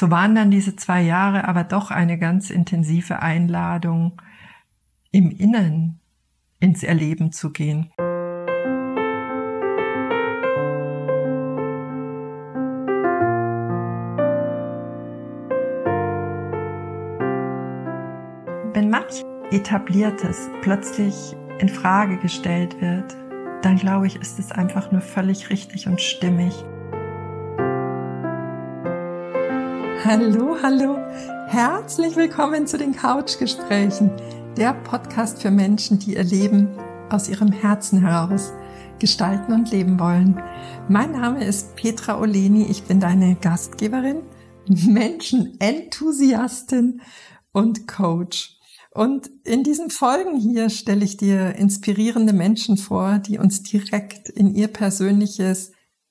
So waren dann diese zwei Jahre aber doch eine ganz intensive Einladung, im Innern ins Erleben zu gehen. Wenn manch etabliertes plötzlich in Frage gestellt wird, dann glaube ich, ist es einfach nur völlig richtig und stimmig. Hallo, hallo. Herzlich willkommen zu den Couchgesprächen, der Podcast für Menschen, die ihr Leben aus ihrem Herzen heraus gestalten und leben wollen. Mein Name ist Petra Oleni, ich bin deine Gastgeberin, Menschenenthusiastin und Coach. Und in diesen Folgen hier stelle ich dir inspirierende Menschen vor, die uns direkt in ihr persönliches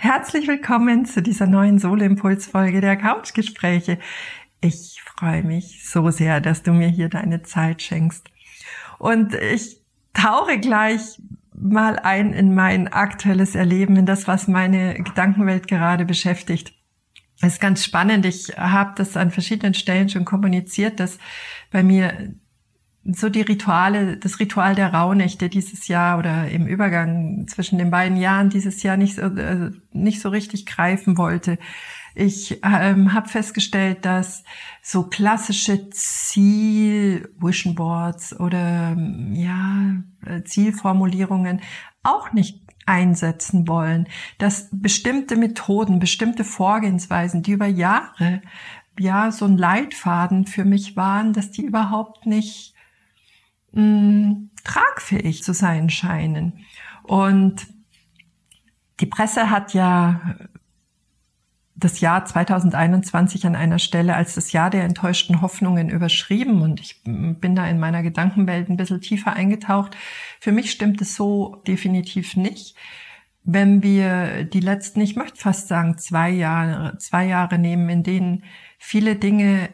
Herzlich willkommen zu dieser neuen Solo-Impuls-Folge der Couchgespräche. Ich freue mich so sehr, dass du mir hier deine Zeit schenkst. Und ich tauche gleich mal ein in mein aktuelles Erleben, in das, was meine Gedankenwelt gerade beschäftigt. Es ist ganz spannend. Ich habe das an verschiedenen Stellen schon kommuniziert, dass bei mir so die Rituale, das Ritual der Rauhnächte dieses Jahr oder im Übergang zwischen den beiden Jahren dieses Jahr nicht so, äh, nicht so richtig greifen wollte. Ich ähm, habe festgestellt, dass so klassische Ziel Vision Boards oder ja äh, Zielformulierungen auch nicht einsetzen wollen, dass bestimmte Methoden, bestimmte Vorgehensweisen, die über Jahre ja so ein Leitfaden für mich waren, dass die überhaupt nicht mh, tragfähig zu sein scheinen. Und die Presse hat ja das Jahr 2021 an einer Stelle als das Jahr der enttäuschten Hoffnungen überschrieben und ich bin da in meiner Gedankenwelt ein bisschen tiefer eingetaucht. Für mich stimmt es so definitiv nicht. Wenn wir die letzten, ich möchte fast sagen, zwei Jahre, zwei Jahre nehmen, in denen viele Dinge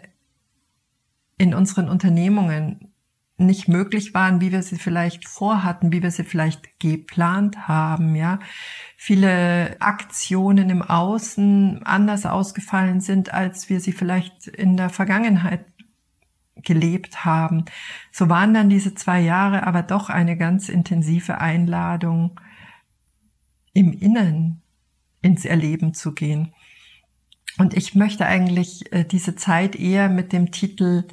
in unseren Unternehmungen nicht möglich waren, wie wir sie vielleicht vorhatten, wie wir sie vielleicht geplant haben, ja. Viele Aktionen im Außen anders ausgefallen sind, als wir sie vielleicht in der Vergangenheit gelebt haben. So waren dann diese zwei Jahre aber doch eine ganz intensive Einladung, im Innern ins Erleben zu gehen. Und ich möchte eigentlich äh, diese Zeit eher mit dem Titel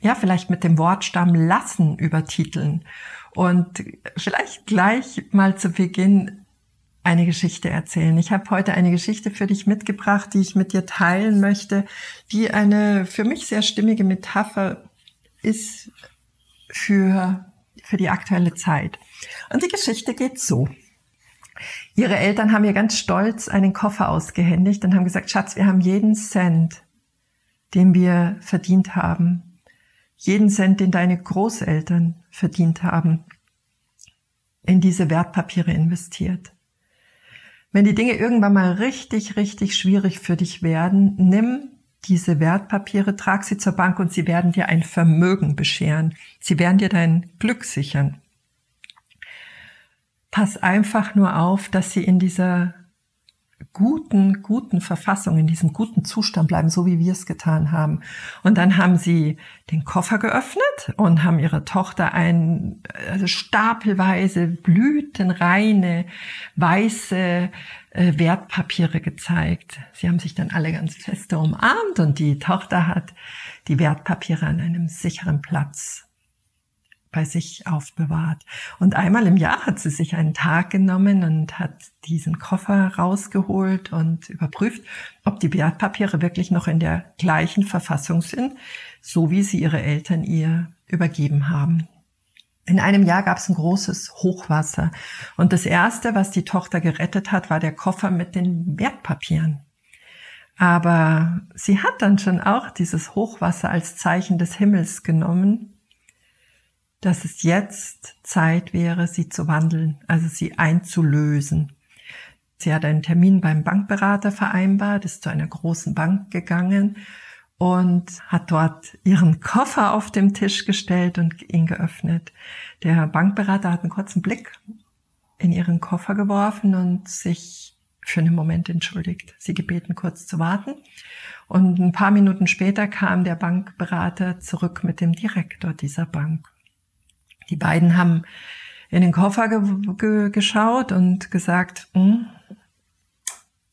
ja, vielleicht mit dem Wortstamm lassen übertiteln und vielleicht gleich mal zu Beginn eine Geschichte erzählen. Ich habe heute eine Geschichte für dich mitgebracht, die ich mit dir teilen möchte, die eine für mich sehr stimmige Metapher ist für, für die aktuelle Zeit. Und die Geschichte geht so. Ihre Eltern haben ihr ganz stolz einen Koffer ausgehändigt und haben gesagt, Schatz, wir haben jeden Cent, den wir verdient haben, jeden Cent, den deine Großeltern verdient haben, in diese Wertpapiere investiert. Wenn die Dinge irgendwann mal richtig, richtig schwierig für dich werden, nimm diese Wertpapiere, trag sie zur Bank und sie werden dir ein Vermögen bescheren. Sie werden dir dein Glück sichern. Pass einfach nur auf, dass sie in dieser guten, guten Verfassung, in diesem guten Zustand bleiben, so wie wir es getan haben. Und dann haben sie den Koffer geöffnet und haben ihrer Tochter ein also stapelweise blütenreine weiße äh, Wertpapiere gezeigt. Sie haben sich dann alle ganz feste umarmt und die Tochter hat die Wertpapiere an einem sicheren Platz bei sich aufbewahrt. Und einmal im Jahr hat sie sich einen Tag genommen und hat diesen Koffer rausgeholt und überprüft, ob die Wertpapiere wirklich noch in der gleichen Verfassung sind, so wie sie ihre Eltern ihr übergeben haben. In einem Jahr gab es ein großes Hochwasser und das erste, was die Tochter gerettet hat, war der Koffer mit den Wertpapieren. Aber sie hat dann schon auch dieses Hochwasser als Zeichen des Himmels genommen, dass es jetzt Zeit wäre, sie zu wandeln, also sie einzulösen. Sie hat einen Termin beim Bankberater vereinbart, ist zu einer großen Bank gegangen und hat dort ihren Koffer auf dem Tisch gestellt und ihn geöffnet. Der Bankberater hat einen kurzen Blick in ihren Koffer geworfen und sich für einen Moment entschuldigt, sie gebeten, kurz zu warten. Und ein paar Minuten später kam der Bankberater zurück mit dem Direktor dieser Bank. Die beiden haben in den Koffer ge ge geschaut und gesagt, hm,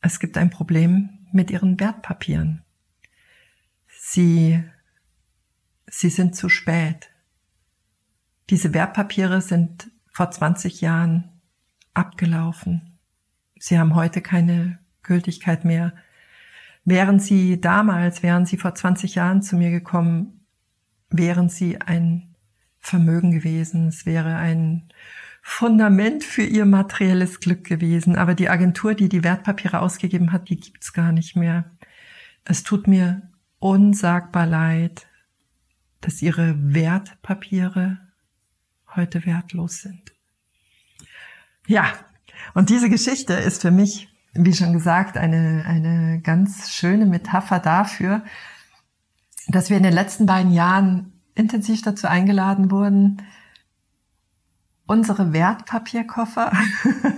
es gibt ein Problem mit ihren Wertpapieren. Sie, sie sind zu spät. Diese Wertpapiere sind vor 20 Jahren abgelaufen. Sie haben heute keine Gültigkeit mehr. Wären Sie damals, wären Sie vor 20 Jahren zu mir gekommen, wären Sie ein Vermögen gewesen. Es wäre ein Fundament für Ihr materielles Glück gewesen. Aber die Agentur, die die Wertpapiere ausgegeben hat, die gibt's gar nicht mehr. Es tut mir unsagbar leid, dass Ihre Wertpapiere heute wertlos sind. Ja, und diese Geschichte ist für mich, wie schon gesagt, eine, eine ganz schöne Metapher dafür, dass wir in den letzten beiden Jahren intensiv dazu eingeladen wurden, unsere Wertpapierkoffer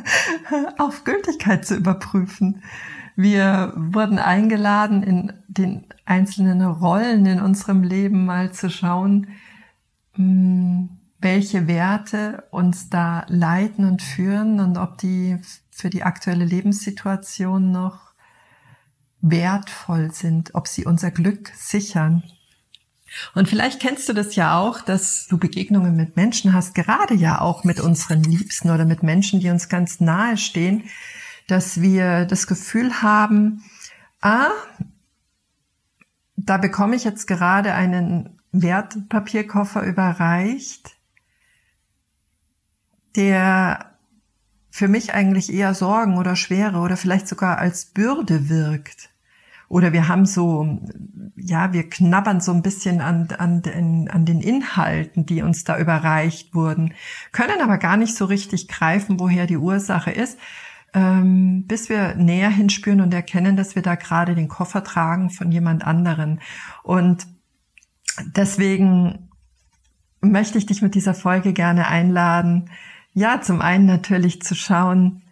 auf Gültigkeit zu überprüfen. Wir wurden eingeladen, in den einzelnen Rollen in unserem Leben mal zu schauen, hm, welche Werte uns da leiten und führen und ob die für die aktuelle Lebenssituation noch wertvoll sind, ob sie unser Glück sichern. Und vielleicht kennst du das ja auch, dass du Begegnungen mit Menschen hast, gerade ja auch mit unseren Liebsten oder mit Menschen, die uns ganz nahe stehen, dass wir das Gefühl haben, ah, da bekomme ich jetzt gerade einen Wertpapierkoffer überreicht, der für mich eigentlich eher Sorgen oder Schwere oder vielleicht sogar als Bürde wirkt. Oder wir haben so, ja, wir knabbern so ein bisschen an, an, an den Inhalten, die uns da überreicht wurden, können aber gar nicht so richtig greifen, woher die Ursache ist, ähm, bis wir näher hinspüren und erkennen, dass wir da gerade den Koffer tragen von jemand anderen. Und deswegen möchte ich dich mit dieser Folge gerne einladen, ja, zum einen natürlich zu schauen,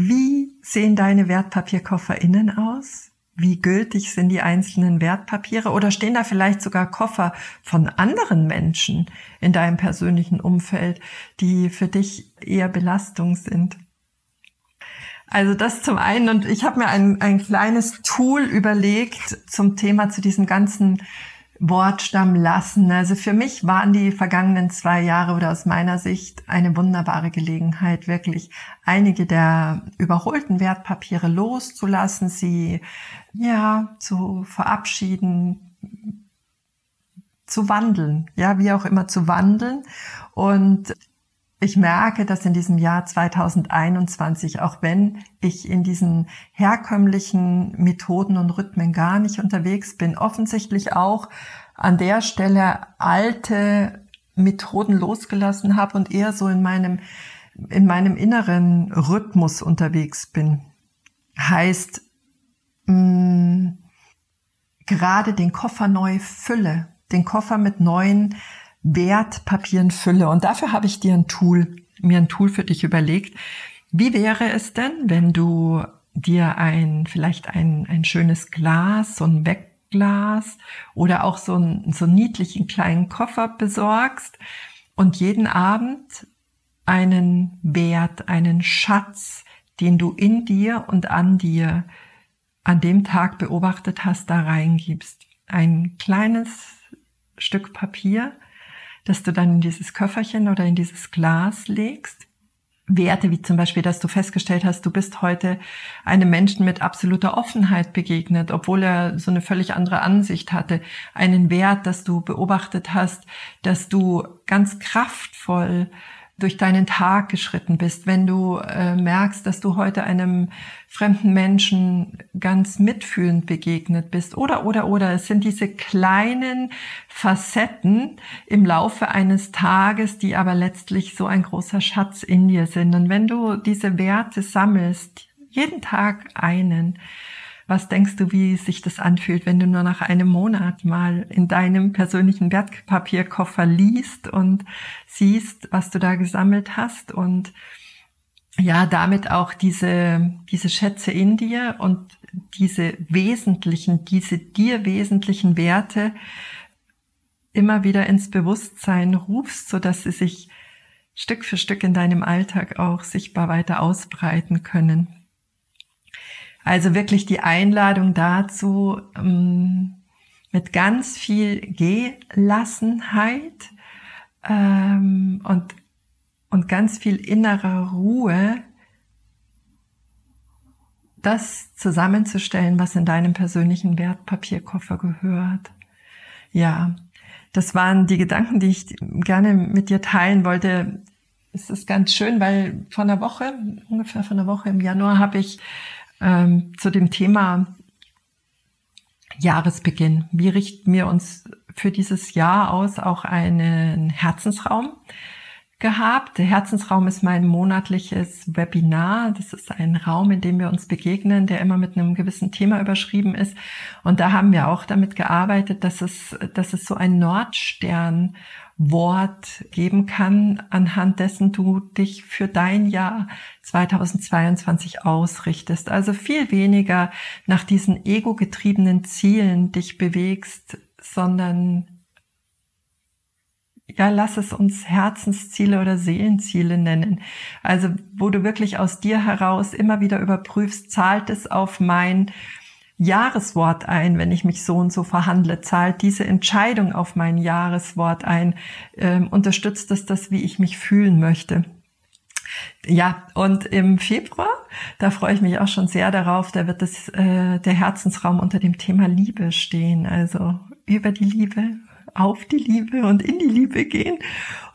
wie sehen deine Wertpapierkoffer innen aus? Wie gültig sind die einzelnen Wertpapiere? Oder stehen da vielleicht sogar Koffer von anderen Menschen in deinem persönlichen Umfeld, die für dich eher Belastung sind? Also das zum einen. Und ich habe mir ein, ein kleines Tool überlegt zum Thema zu diesem ganzen Wortstamm lassen. Also für mich waren die vergangenen zwei Jahre oder aus meiner Sicht eine wunderbare Gelegenheit, wirklich einige der überholten Wertpapiere loszulassen, sie ja zu verabschieden, zu wandeln, ja, wie auch immer zu wandeln. Und ich merke, dass in diesem Jahr 2021, auch wenn ich in diesen herkömmlichen Methoden und Rhythmen gar nicht unterwegs bin, offensichtlich auch an der Stelle alte Methoden losgelassen habe und eher so in meinem, in meinem inneren Rhythmus unterwegs bin. Heißt, mh, mm, gerade den Koffer neu fülle, den Koffer mit neuen Wertpapieren fülle. Und dafür habe ich dir ein Tool, mir ein Tool für dich überlegt. Wie wäre es denn, wenn du dir ein, vielleicht ein, ein schönes Glas, so ein Wegglas oder auch so, ein, so einen niedlichen kleinen Koffer besorgst und jeden Abend einen Wert, einen Schatz, den du in dir und an dir an dem Tag beobachtet hast, da reingibst. Ein kleines Stück Papier, dass du dann in dieses Köfferchen oder in dieses Glas legst. Werte wie zum Beispiel, dass du festgestellt hast, du bist heute einem Menschen mit absoluter Offenheit begegnet, obwohl er so eine völlig andere Ansicht hatte. Einen Wert, dass du beobachtet hast, dass du ganz kraftvoll durch deinen Tag geschritten bist, wenn du äh, merkst, dass du heute einem fremden Menschen ganz mitfühlend begegnet bist oder oder oder. Es sind diese kleinen Facetten im Laufe eines Tages, die aber letztlich so ein großer Schatz in dir sind. Und wenn du diese Werte sammelst, jeden Tag einen, was denkst du, wie sich das anfühlt, wenn du nur nach einem Monat mal in deinem persönlichen Wertpapierkoffer liest und siehst, was du da gesammelt hast und ja, damit auch diese, diese Schätze in dir und diese wesentlichen, diese dir wesentlichen Werte immer wieder ins Bewusstsein rufst, so dass sie sich Stück für Stück in deinem Alltag auch sichtbar weiter ausbreiten können. Also wirklich die Einladung dazu, ähm, mit ganz viel Gelassenheit ähm, und, und ganz viel innerer Ruhe das zusammenzustellen, was in deinem persönlichen Wertpapierkoffer gehört. Ja, das waren die Gedanken, die ich gerne mit dir teilen wollte. Es ist ganz schön, weil vor einer Woche, ungefähr vor einer Woche im Januar, habe ich ähm, zu dem Thema Jahresbeginn. Wie richten wir uns für dieses Jahr aus auch einen Herzensraum gehabt. Der Herzensraum ist mein monatliches Webinar. Das ist ein Raum, in dem wir uns begegnen, der immer mit einem gewissen Thema überschrieben ist. Und da haben wir auch damit gearbeitet, dass es, dass es so ein Nordstern Wort geben kann, anhand dessen du dich für dein Jahr 2022 ausrichtest. Also viel weniger nach diesen ego-getriebenen Zielen dich bewegst, sondern ja, lass es uns Herzensziele oder Seelenziele nennen. Also, wo du wirklich aus dir heraus immer wieder überprüfst, zahlt es auf mein Jahreswort ein, wenn ich mich so und so verhandle, zahlt diese Entscheidung auf mein Jahreswort ein, äh, unterstützt es das, wie ich mich fühlen möchte. Ja, und im Februar, da freue ich mich auch schon sehr darauf, da wird das, äh, der Herzensraum unter dem Thema Liebe stehen, also über die Liebe, auf die Liebe und in die Liebe gehen.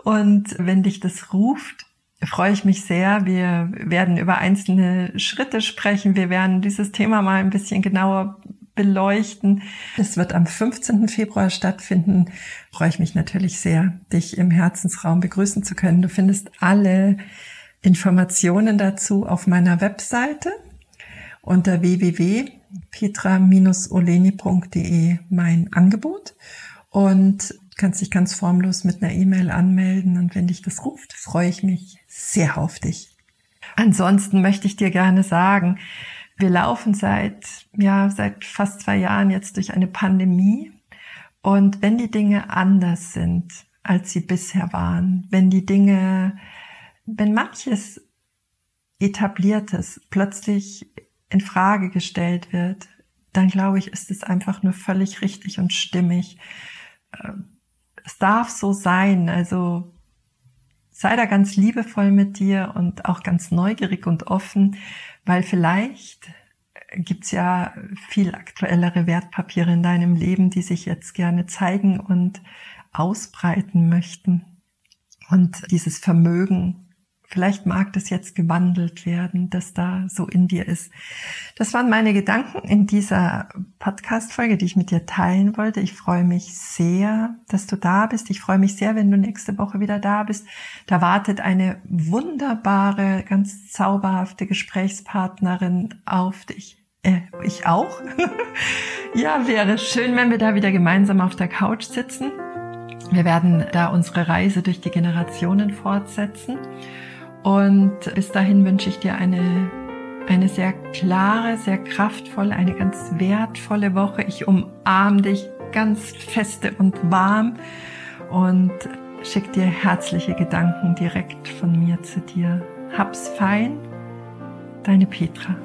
Und wenn dich das ruft, freue ich mich sehr. Wir werden über einzelne Schritte sprechen. Wir werden dieses Thema mal ein bisschen genauer beleuchten. Es wird am 15. Februar stattfinden. Freue ich mich natürlich sehr, dich im Herzensraum begrüßen zu können. Du findest alle Informationen dazu auf meiner Webseite unter www.petra-oleni.de mein Angebot und kannst dich ganz formlos mit einer E-Mail anmelden und wenn dich das ruft, freue ich mich sehr auf dich. Ansonsten möchte ich dir gerne sagen, wir laufen seit, ja, seit fast zwei Jahren jetzt durch eine Pandemie. Und wenn die Dinge anders sind, als sie bisher waren, wenn die Dinge, wenn manches etabliertes plötzlich in Frage gestellt wird, dann glaube ich, ist es einfach nur völlig richtig und stimmig. Es darf so sein. Also sei da ganz liebevoll mit dir und auch ganz neugierig und offen, weil vielleicht gibt's ja viel aktuellere Wertpapiere in deinem Leben, die sich jetzt gerne zeigen und ausbreiten möchten. Und dieses Vermögen Vielleicht mag das jetzt gewandelt werden, dass da so in dir ist. Das waren meine Gedanken in dieser Podcast-Folge, die ich mit dir teilen wollte. Ich freue mich sehr, dass du da bist. Ich freue mich sehr, wenn du nächste Woche wieder da bist. Da wartet eine wunderbare, ganz zauberhafte Gesprächspartnerin auf dich. Äh, ich auch. ja, wäre schön, wenn wir da wieder gemeinsam auf der Couch sitzen. Wir werden da unsere Reise durch die Generationen fortsetzen. Und bis dahin wünsche ich dir eine, eine sehr klare, sehr kraftvolle, eine ganz wertvolle Woche. Ich umarme dich ganz feste und warm und schick dir herzliche Gedanken direkt von mir zu dir. Hab's fein, deine Petra.